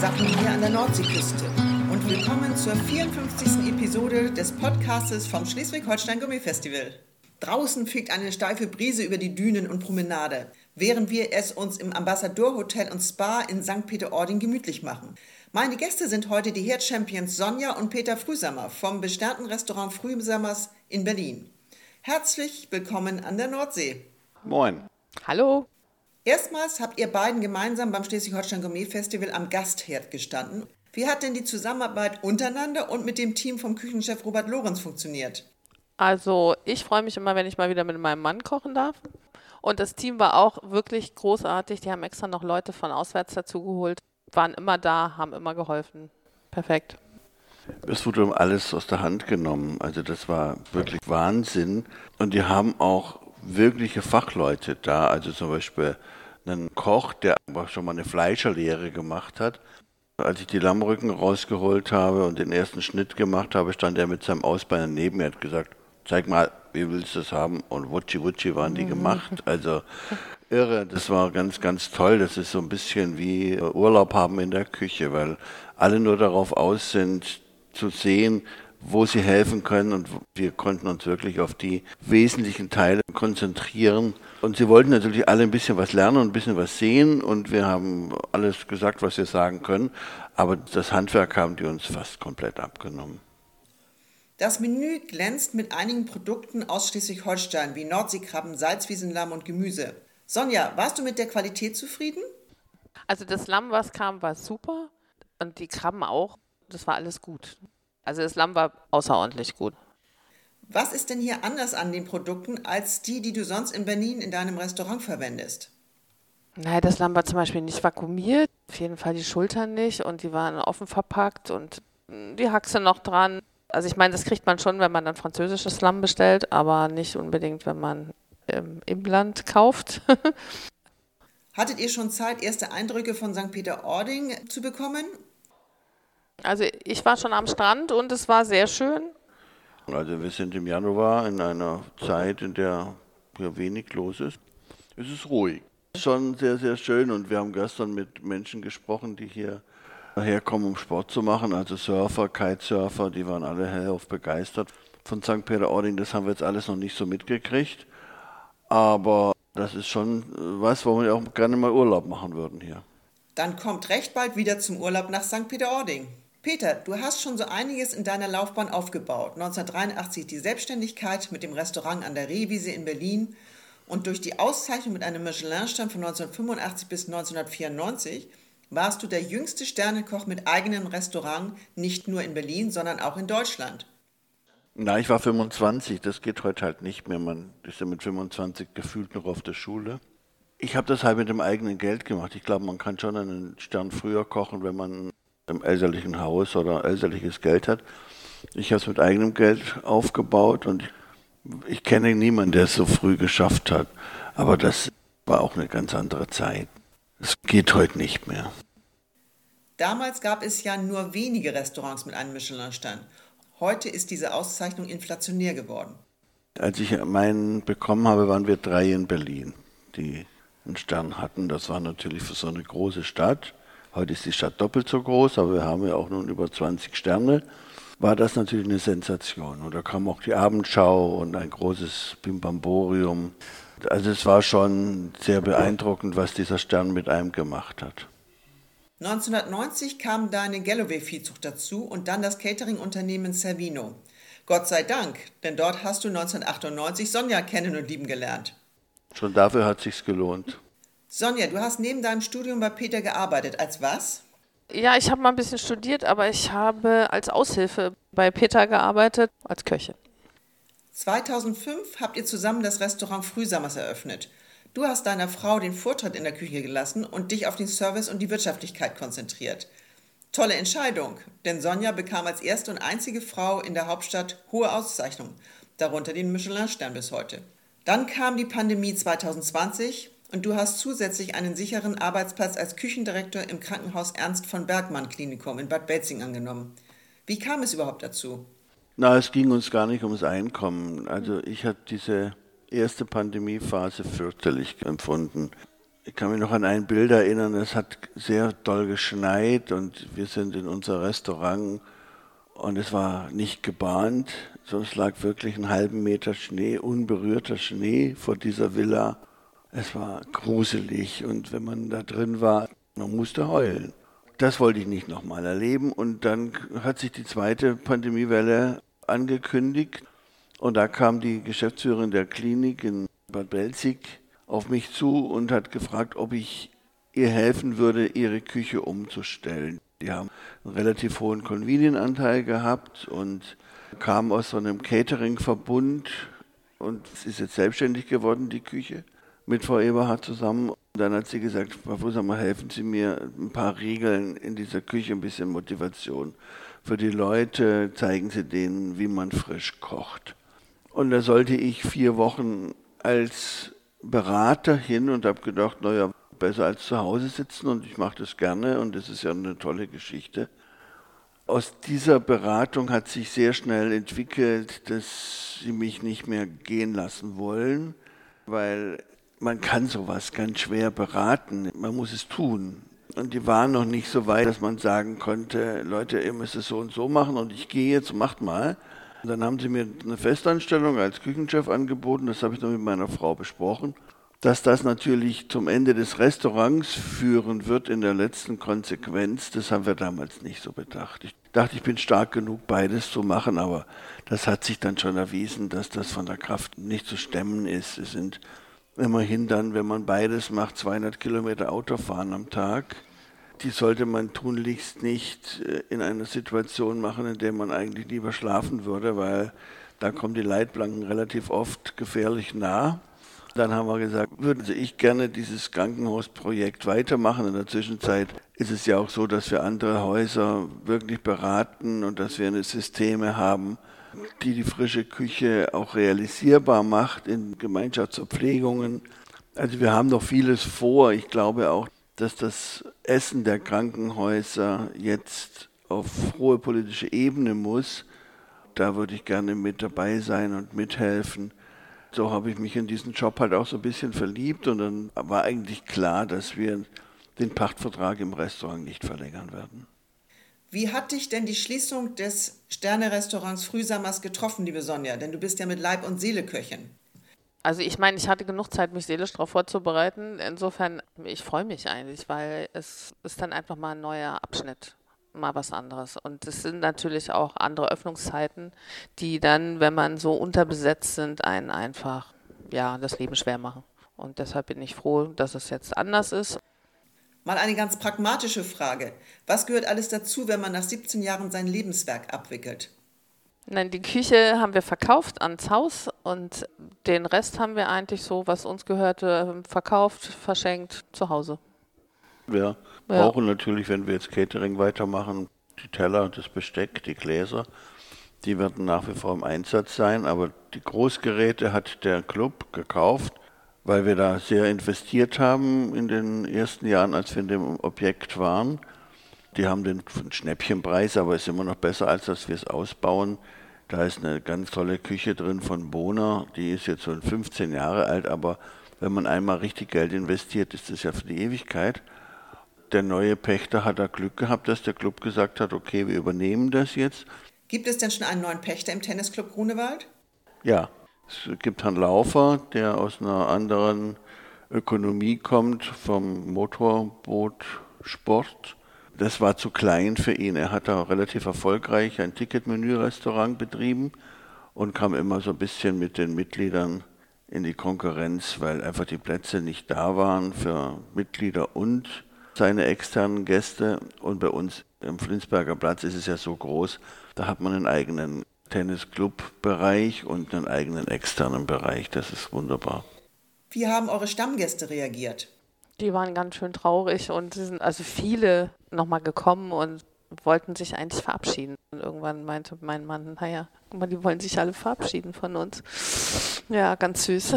Sachen hier an der Nordseeküste und willkommen zur 54. Episode des Podcastes vom Schleswig-Holstein Gummifestival. Draußen fegt eine steife Brise über die Dünen und Promenade, während wir es uns im Ambassador Hotel und Spa in St. Peter-Ording gemütlich machen. Meine Gäste sind heute die Herd Champions Sonja und Peter Frühsammer vom besternten Restaurant Frühsammers in Berlin. Herzlich willkommen an der Nordsee. Moin. Hallo. Erstmals habt ihr beiden gemeinsam beim Schleswig-Holstein Gourmet Festival am Gastherd gestanden. Wie hat denn die Zusammenarbeit untereinander und mit dem Team vom Küchenchef Robert Lorenz funktioniert? Also, ich freue mich immer, wenn ich mal wieder mit meinem Mann kochen darf. Und das Team war auch wirklich großartig. Die haben extra noch Leute von auswärts dazugeholt, waren immer da, haben immer geholfen. Perfekt. Es wurde alles aus der Hand genommen. Also das war wirklich Wahnsinn. Und die haben auch wirkliche Fachleute da. Also zum Beispiel einen Koch, der schon mal eine Fleischerlehre gemacht hat. Als ich die Lammrücken rausgeholt habe und den ersten Schnitt gemacht habe, stand er mit seinem Ausbeiner neben mir und hat gesagt, zeig mal, wie willst du das haben? Und wutschi wutschi waren die gemacht. Also irre, das war ganz, ganz toll. Das ist so ein bisschen wie Urlaub haben in der Küche, weil alle nur darauf aus sind, zu sehen, wo sie helfen können und wir konnten uns wirklich auf die wesentlichen Teile konzentrieren. Und sie wollten natürlich alle ein bisschen was lernen und ein bisschen was sehen und wir haben alles gesagt, was wir sagen können, aber das Handwerk haben die uns fast komplett abgenommen. Das Menü glänzt mit einigen Produkten aus Schleswig-Holstein wie Nordseekrabben, Salzwiesenlamm und Gemüse. Sonja, warst du mit der Qualität zufrieden? Also das Lamm, was kam, war super und die Krabben auch. Das war alles gut. Also das Lamm war außerordentlich gut. Was ist denn hier anders an den Produkten als die, die du sonst in Berlin in deinem Restaurant verwendest? Nein, das Lamm war zum Beispiel nicht vakuumiert, auf jeden Fall die Schultern nicht und die waren offen verpackt und die Haxe noch dran. Also ich meine, das kriegt man schon, wenn man dann französisches Lamm bestellt, aber nicht unbedingt, wenn man ähm, im Land kauft. Hattet ihr schon Zeit, erste Eindrücke von St. Peter-Ording zu bekommen? Also ich war schon am Strand und es war sehr schön. Also wir sind im Januar in einer Zeit, in der hier wenig los ist. Es ist ruhig. Schon sehr, sehr schön und wir haben gestern mit Menschen gesprochen, die hier herkommen, um Sport zu machen. Also Surfer, Kitesurfer, die waren alle hellauf begeistert von St. Peter-Ording. Das haben wir jetzt alles noch nicht so mitgekriegt. Aber das ist schon was, wo wir auch gerne mal Urlaub machen würden hier. Dann kommt recht bald wieder zum Urlaub nach St. Peter-Ording. Peter, du hast schon so einiges in deiner Laufbahn aufgebaut. 1983 die Selbstständigkeit mit dem Restaurant an der Rehwiese in Berlin und durch die Auszeichnung mit einem Michelin-Stern von 1985 bis 1994 warst du der jüngste Sternekoch mit eigenem Restaurant, nicht nur in Berlin, sondern auch in Deutschland. Na, ich war 25, das geht heute halt nicht mehr. Man ist ja mit 25 gefühlt noch auf der Schule. Ich habe das halt mit dem eigenen Geld gemacht. Ich glaube, man kann schon einen Stern früher kochen, wenn man im elterlichen Haus oder elterliches Geld hat. Ich habe es mit eigenem Geld aufgebaut und ich kenne niemanden, der es so früh geschafft hat. Aber das war auch eine ganz andere Zeit. Es geht heute nicht mehr. Damals gab es ja nur wenige Restaurants mit einem Michelin-Stern. Heute ist diese Auszeichnung inflationär geworden. Als ich meinen bekommen habe, waren wir drei in Berlin, die einen Stern hatten. Das war natürlich für so eine große Stadt Heute ist die Stadt doppelt so groß, aber wir haben ja auch nun über 20 Sterne. War das natürlich eine Sensation. Und da kam auch die Abendschau und ein großes Bimbamborium. Also es war schon sehr beeindruckend, was dieser Stern mit einem gemacht hat. 1990 kam deine Galloway-Viehzucht dazu und dann das Catering-Unternehmen Servino. Gott sei Dank, denn dort hast du 1998 Sonja kennen und lieben gelernt. Schon dafür hat sich's gelohnt. Sonja, du hast neben deinem Studium bei Peter gearbeitet. Als was? Ja, ich habe mal ein bisschen studiert, aber ich habe als Aushilfe bei Peter gearbeitet, als Köchin. 2005 habt ihr zusammen das Restaurant Frühsammers eröffnet. Du hast deiner Frau den Vortritt in der Küche gelassen und dich auf den Service und die Wirtschaftlichkeit konzentriert. Tolle Entscheidung, denn Sonja bekam als erste und einzige Frau in der Hauptstadt hohe Auszeichnungen, darunter den Michelin-Stern bis heute. Dann kam die Pandemie 2020 und du hast zusätzlich einen sicheren Arbeitsplatz als Küchendirektor im Krankenhaus Ernst von Bergmann Klinikum in Bad Belzing angenommen. Wie kam es überhaupt dazu? Na, es ging uns gar nicht ums Einkommen. Also ich habe diese erste Pandemiephase fürchterlich empfunden. Ich kann mich noch an ein Bild erinnern, es hat sehr doll geschneit und wir sind in unser Restaurant und es war nicht gebahnt, es lag wirklich einen halben Meter Schnee, unberührter Schnee vor dieser Villa. Es war gruselig und wenn man da drin war, man musste heulen. Das wollte ich nicht nochmal erleben und dann hat sich die zweite Pandemiewelle angekündigt und da kam die Geschäftsführerin der Klinik in Bad Belzig auf mich zu und hat gefragt, ob ich ihr helfen würde, ihre Küche umzustellen. Die haben einen relativ hohen Convenient-Anteil gehabt und kamen aus so einem Catering-Verbund und ist jetzt selbstständig geworden, die Küche, mit Frau Eberhardt zusammen. Und dann hat sie gesagt, Frau Fusamer, helfen Sie mir ein paar Regeln in dieser Küche, ein bisschen Motivation. Für die Leute zeigen Sie denen, wie man frisch kocht. Und da sollte ich vier Wochen als Berater hin und habe gedacht, naja, besser als zu Hause sitzen und ich mache das gerne und das ist ja eine tolle Geschichte. Aus dieser Beratung hat sich sehr schnell entwickelt, dass sie mich nicht mehr gehen lassen wollen, weil man kann sowas ganz schwer beraten, man muss es tun. Und die waren noch nicht so weit, dass man sagen konnte, Leute, ihr müsst es so und so machen und ich gehe jetzt, macht mal. Und dann haben sie mir eine Festanstellung als Küchenchef angeboten, das habe ich dann mit meiner Frau besprochen. Dass das natürlich zum Ende des Restaurants führen wird in der letzten Konsequenz, das haben wir damals nicht so bedacht. Ich dachte, ich bin stark genug, beides zu machen, aber das hat sich dann schon erwiesen, dass das von der Kraft nicht zu stemmen ist. Es sind immerhin dann, wenn man beides macht, 200 Kilometer Autofahren am Tag die sollte man tunlichst nicht äh, in einer Situation machen, in der man eigentlich lieber schlafen würde, weil da kommen die Leitplanken relativ oft gefährlich nah. Dann haben wir gesagt, würden Sie ich gerne dieses Krankenhausprojekt weitermachen. In der Zwischenzeit ist es ja auch so, dass wir andere Häuser wirklich beraten und dass wir eine Systeme haben, die die frische Küche auch realisierbar macht in Gemeinschaftsverpflegungen. Also wir haben noch vieles vor. Ich glaube auch, dass das Essen der Krankenhäuser jetzt auf hohe politische Ebene muss. Da würde ich gerne mit dabei sein und mithelfen. So habe ich mich in diesen Job halt auch so ein bisschen verliebt und dann war eigentlich klar, dass wir den Pachtvertrag im Restaurant nicht verlängern werden. Wie hat dich denn die Schließung des Sterne-Restaurants Frühsammers getroffen, liebe Sonja? Denn du bist ja mit Leib und Seele Köchin. Also ich meine, ich hatte genug Zeit, mich seelisch darauf vorzubereiten. Insofern, ich freue mich eigentlich, weil es ist dann einfach mal ein neuer Abschnitt, mal was anderes. Und es sind natürlich auch andere Öffnungszeiten, die dann, wenn man so unterbesetzt sind, einen einfach ja das Leben schwer machen. Und deshalb bin ich froh, dass es jetzt anders ist. Mal eine ganz pragmatische Frage. Was gehört alles dazu, wenn man nach 17 Jahren sein Lebenswerk abwickelt? Nein, die Küche haben wir verkauft ans Haus und den Rest haben wir eigentlich so, was uns gehörte, verkauft, verschenkt zu Hause. Wir ja. brauchen natürlich, wenn wir jetzt Catering weitermachen, die Teller, das Besteck, die Gläser. Die werden nach wie vor im Einsatz sein, aber die Großgeräte hat der Club gekauft, weil wir da sehr investiert haben in den ersten Jahren, als wir in dem Objekt waren. Die haben den Schnäppchenpreis, aber ist immer noch besser, als dass wir es ausbauen. Da ist eine ganz tolle Küche drin von Bohner, die ist jetzt so 15 Jahre alt, aber wenn man einmal richtig Geld investiert, ist das ja für die Ewigkeit. Der neue Pächter hat da Glück gehabt, dass der Club gesagt hat, okay, wir übernehmen das jetzt. Gibt es denn schon einen neuen Pächter im Tennisclub Grunewald? Ja, es gibt Herrn Laufer, der aus einer anderen Ökonomie kommt, vom Motorbootsport das war zu klein für ihn. Er hat da relativ erfolgreich ein Ticketmenü-Restaurant betrieben und kam immer so ein bisschen mit den Mitgliedern in die Konkurrenz, weil einfach die Plätze nicht da waren für Mitglieder und seine externen Gäste. Und bei uns im Flinsberger Platz ist es ja so groß, da hat man einen eigenen Tennisclub-Bereich und einen eigenen externen Bereich. Das ist wunderbar. Wie haben eure Stammgäste reagiert? Die waren ganz schön traurig und sind also viele nochmal gekommen und wollten sich eigentlich verabschieden. Und irgendwann meinte mein Mann, naja, guck mal, die wollen sich alle verabschieden von uns. Ja, ganz süß.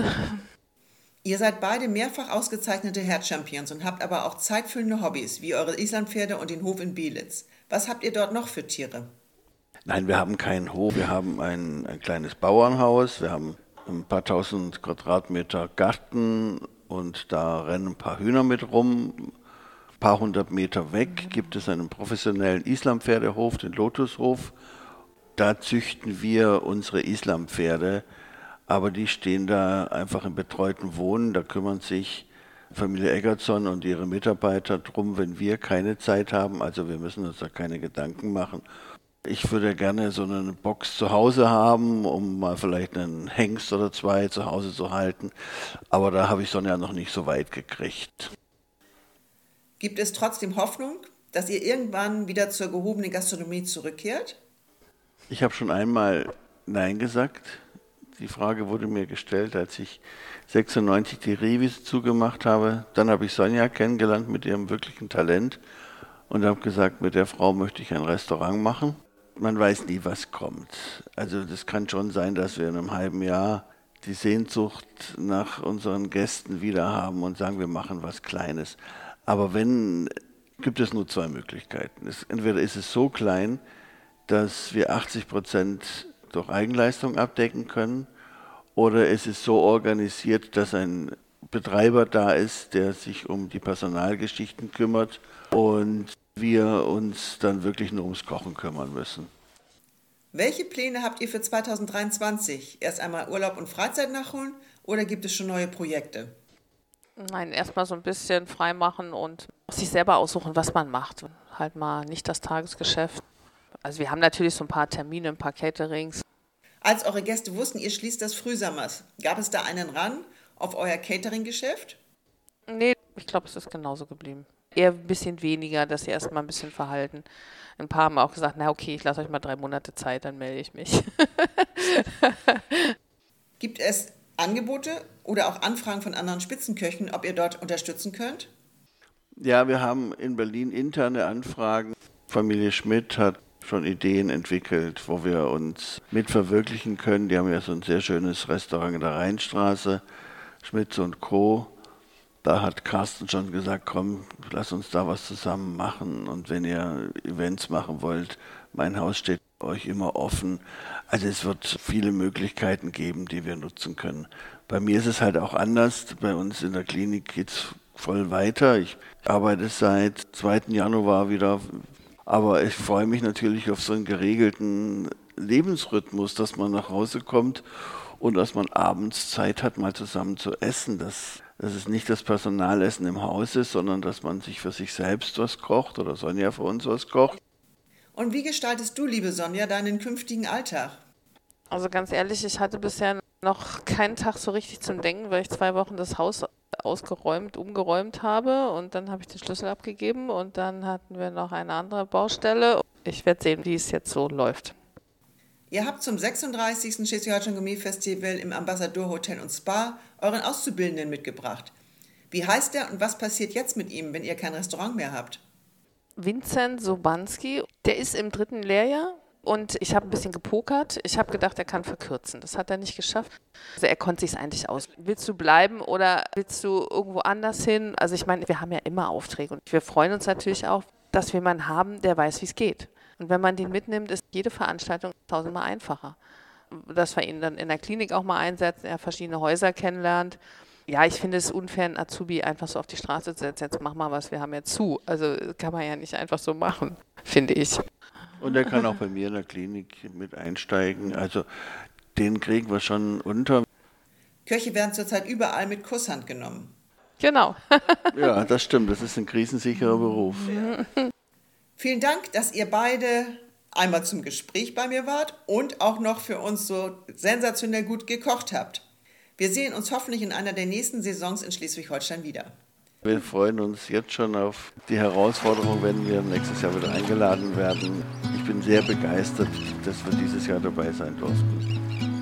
Ihr seid beide mehrfach ausgezeichnete Herzchampions und habt aber auch zeitfüllende Hobbys, wie eure Islandpferde und den Hof in Bielitz. Was habt ihr dort noch für Tiere? Nein, wir haben keinen Hof. Wir haben ein, ein kleines Bauernhaus. Wir haben ein paar tausend Quadratmeter Garten und da rennen ein paar Hühner mit rum. Ein paar hundert Meter weg gibt es einen professionellen Islampferdehof, den Lotushof. Da züchten wir unsere Islampferde, aber die stehen da einfach im betreuten Wohnen. Da kümmern sich Familie Eggertson und ihre Mitarbeiter drum, wenn wir keine Zeit haben. Also wir müssen uns da keine Gedanken machen. Ich würde gerne so eine Box zu Hause haben, um mal vielleicht einen Hengst oder zwei zu Hause zu halten. Aber da habe ich Sonja noch nicht so weit gekriegt. Gibt es trotzdem Hoffnung, dass ihr irgendwann wieder zur gehobenen Gastronomie zurückkehrt? Ich habe schon einmal Nein gesagt. Die Frage wurde mir gestellt, als ich 96 die Revis zugemacht habe. Dann habe ich Sonja kennengelernt mit ihrem wirklichen Talent und habe gesagt, mit der Frau möchte ich ein Restaurant machen. Man weiß nie, was kommt. Also das kann schon sein, dass wir in einem halben Jahr die Sehnsucht nach unseren Gästen wieder haben und sagen, wir machen was Kleines. Aber wenn, gibt es nur zwei Möglichkeiten. Es, entweder ist es so klein, dass wir 80 Prozent durch Eigenleistung abdecken können oder es ist so organisiert, dass ein Betreiber da ist, der sich um die Personalgeschichten kümmert und wir uns dann wirklich nur ums Kochen kümmern müssen. Welche Pläne habt ihr für 2023? Erst einmal Urlaub und Freizeit nachholen oder gibt es schon neue Projekte? Nein, erstmal so ein bisschen freimachen und sich selber aussuchen, was man macht. Halt mal nicht das Tagesgeschäft. Also wir haben natürlich so ein paar Termine, ein paar Caterings. Als eure Gäste wussten, ihr schließt das Frühsommers, gab es da einen ran auf euer Catering-Geschäft? Nee, ich glaube, es ist genauso geblieben. Eher ein bisschen weniger, dass sie erstmal ein bisschen verhalten. Ein paar haben auch gesagt, na okay, ich lasse euch mal drei Monate Zeit, dann melde ich mich. Gibt es Angebote oder auch Anfragen von anderen Spitzenköchen, ob ihr dort unterstützen könnt? Ja, wir haben in Berlin interne Anfragen. Familie Schmidt hat schon Ideen entwickelt, wo wir uns mit verwirklichen können. Die haben ja so ein sehr schönes Restaurant in der Rheinstraße, Schmitz und Co. Da hat Carsten schon gesagt, komm, lass uns da was zusammen machen. Und wenn ihr Events machen wollt, mein Haus steht euch immer offen. Also es wird viele Möglichkeiten geben, die wir nutzen können. Bei mir ist es halt auch anders. Bei uns in der Klinik geht es voll weiter. Ich arbeite seit 2. Januar wieder aber ich freue mich natürlich auf so einen geregelten Lebensrhythmus, dass man nach Hause kommt und dass man abends Zeit hat, mal zusammen zu essen. Dass, dass es nicht das Personalessen im Haus ist, sondern dass man sich für sich selbst was kocht oder Sonja für uns was kocht. Und wie gestaltest du, liebe Sonja, deinen künftigen Alltag? Also ganz ehrlich, ich hatte bisher noch keinen Tag so richtig zum Denken, weil ich zwei Wochen das Haus ausgeräumt, umgeräumt habe und dann habe ich den Schlüssel abgegeben und dann hatten wir noch eine andere Baustelle. Ich werde sehen, wie es jetzt so läuft. Ihr habt zum 36. Schleswig-Holstein Gourmet Festival im Ambassador Hotel und Spa euren Auszubildenden mitgebracht. Wie heißt er und was passiert jetzt mit ihm, wenn ihr kein Restaurant mehr habt? Vincent Sobanski, der ist im dritten Lehrjahr und ich habe ein bisschen gepokert. Ich habe gedacht, er kann verkürzen. Das hat er nicht geschafft. Also er konnte sich eigentlich aus. Willst du bleiben oder willst du irgendwo anders hin? Also ich meine, wir haben ja immer Aufträge und wir freuen uns natürlich auch, dass wir jemanden haben, der weiß, wie es geht. Und wenn man den mitnimmt, ist jede Veranstaltung tausendmal einfacher. Dass wir ihn dann in der Klinik auch mal einsetzen, er verschiedene Häuser kennenlernt. Ja, ich finde es unfair, einen Azubi einfach so auf die Straße zu setzen. Jetzt mach mal was, wir haben ja zu. Also kann man ja nicht einfach so machen, finde ich. Und er kann auch bei mir in der Klinik mit einsteigen. Also den kriegen wir schon unter. Köche werden zurzeit überall mit Kusshand genommen. Genau. ja, das stimmt. Das ist ein krisensicherer Beruf. Vielen Dank, dass ihr beide einmal zum Gespräch bei mir wart und auch noch für uns so sensationell gut gekocht habt. Wir sehen uns hoffentlich in einer der nächsten Saisons in Schleswig-Holstein wieder. Wir freuen uns jetzt schon auf die Herausforderung, wenn wir nächstes Jahr wieder eingeladen werden. Ich bin sehr begeistert, dass wir dieses Jahr dabei sein durften.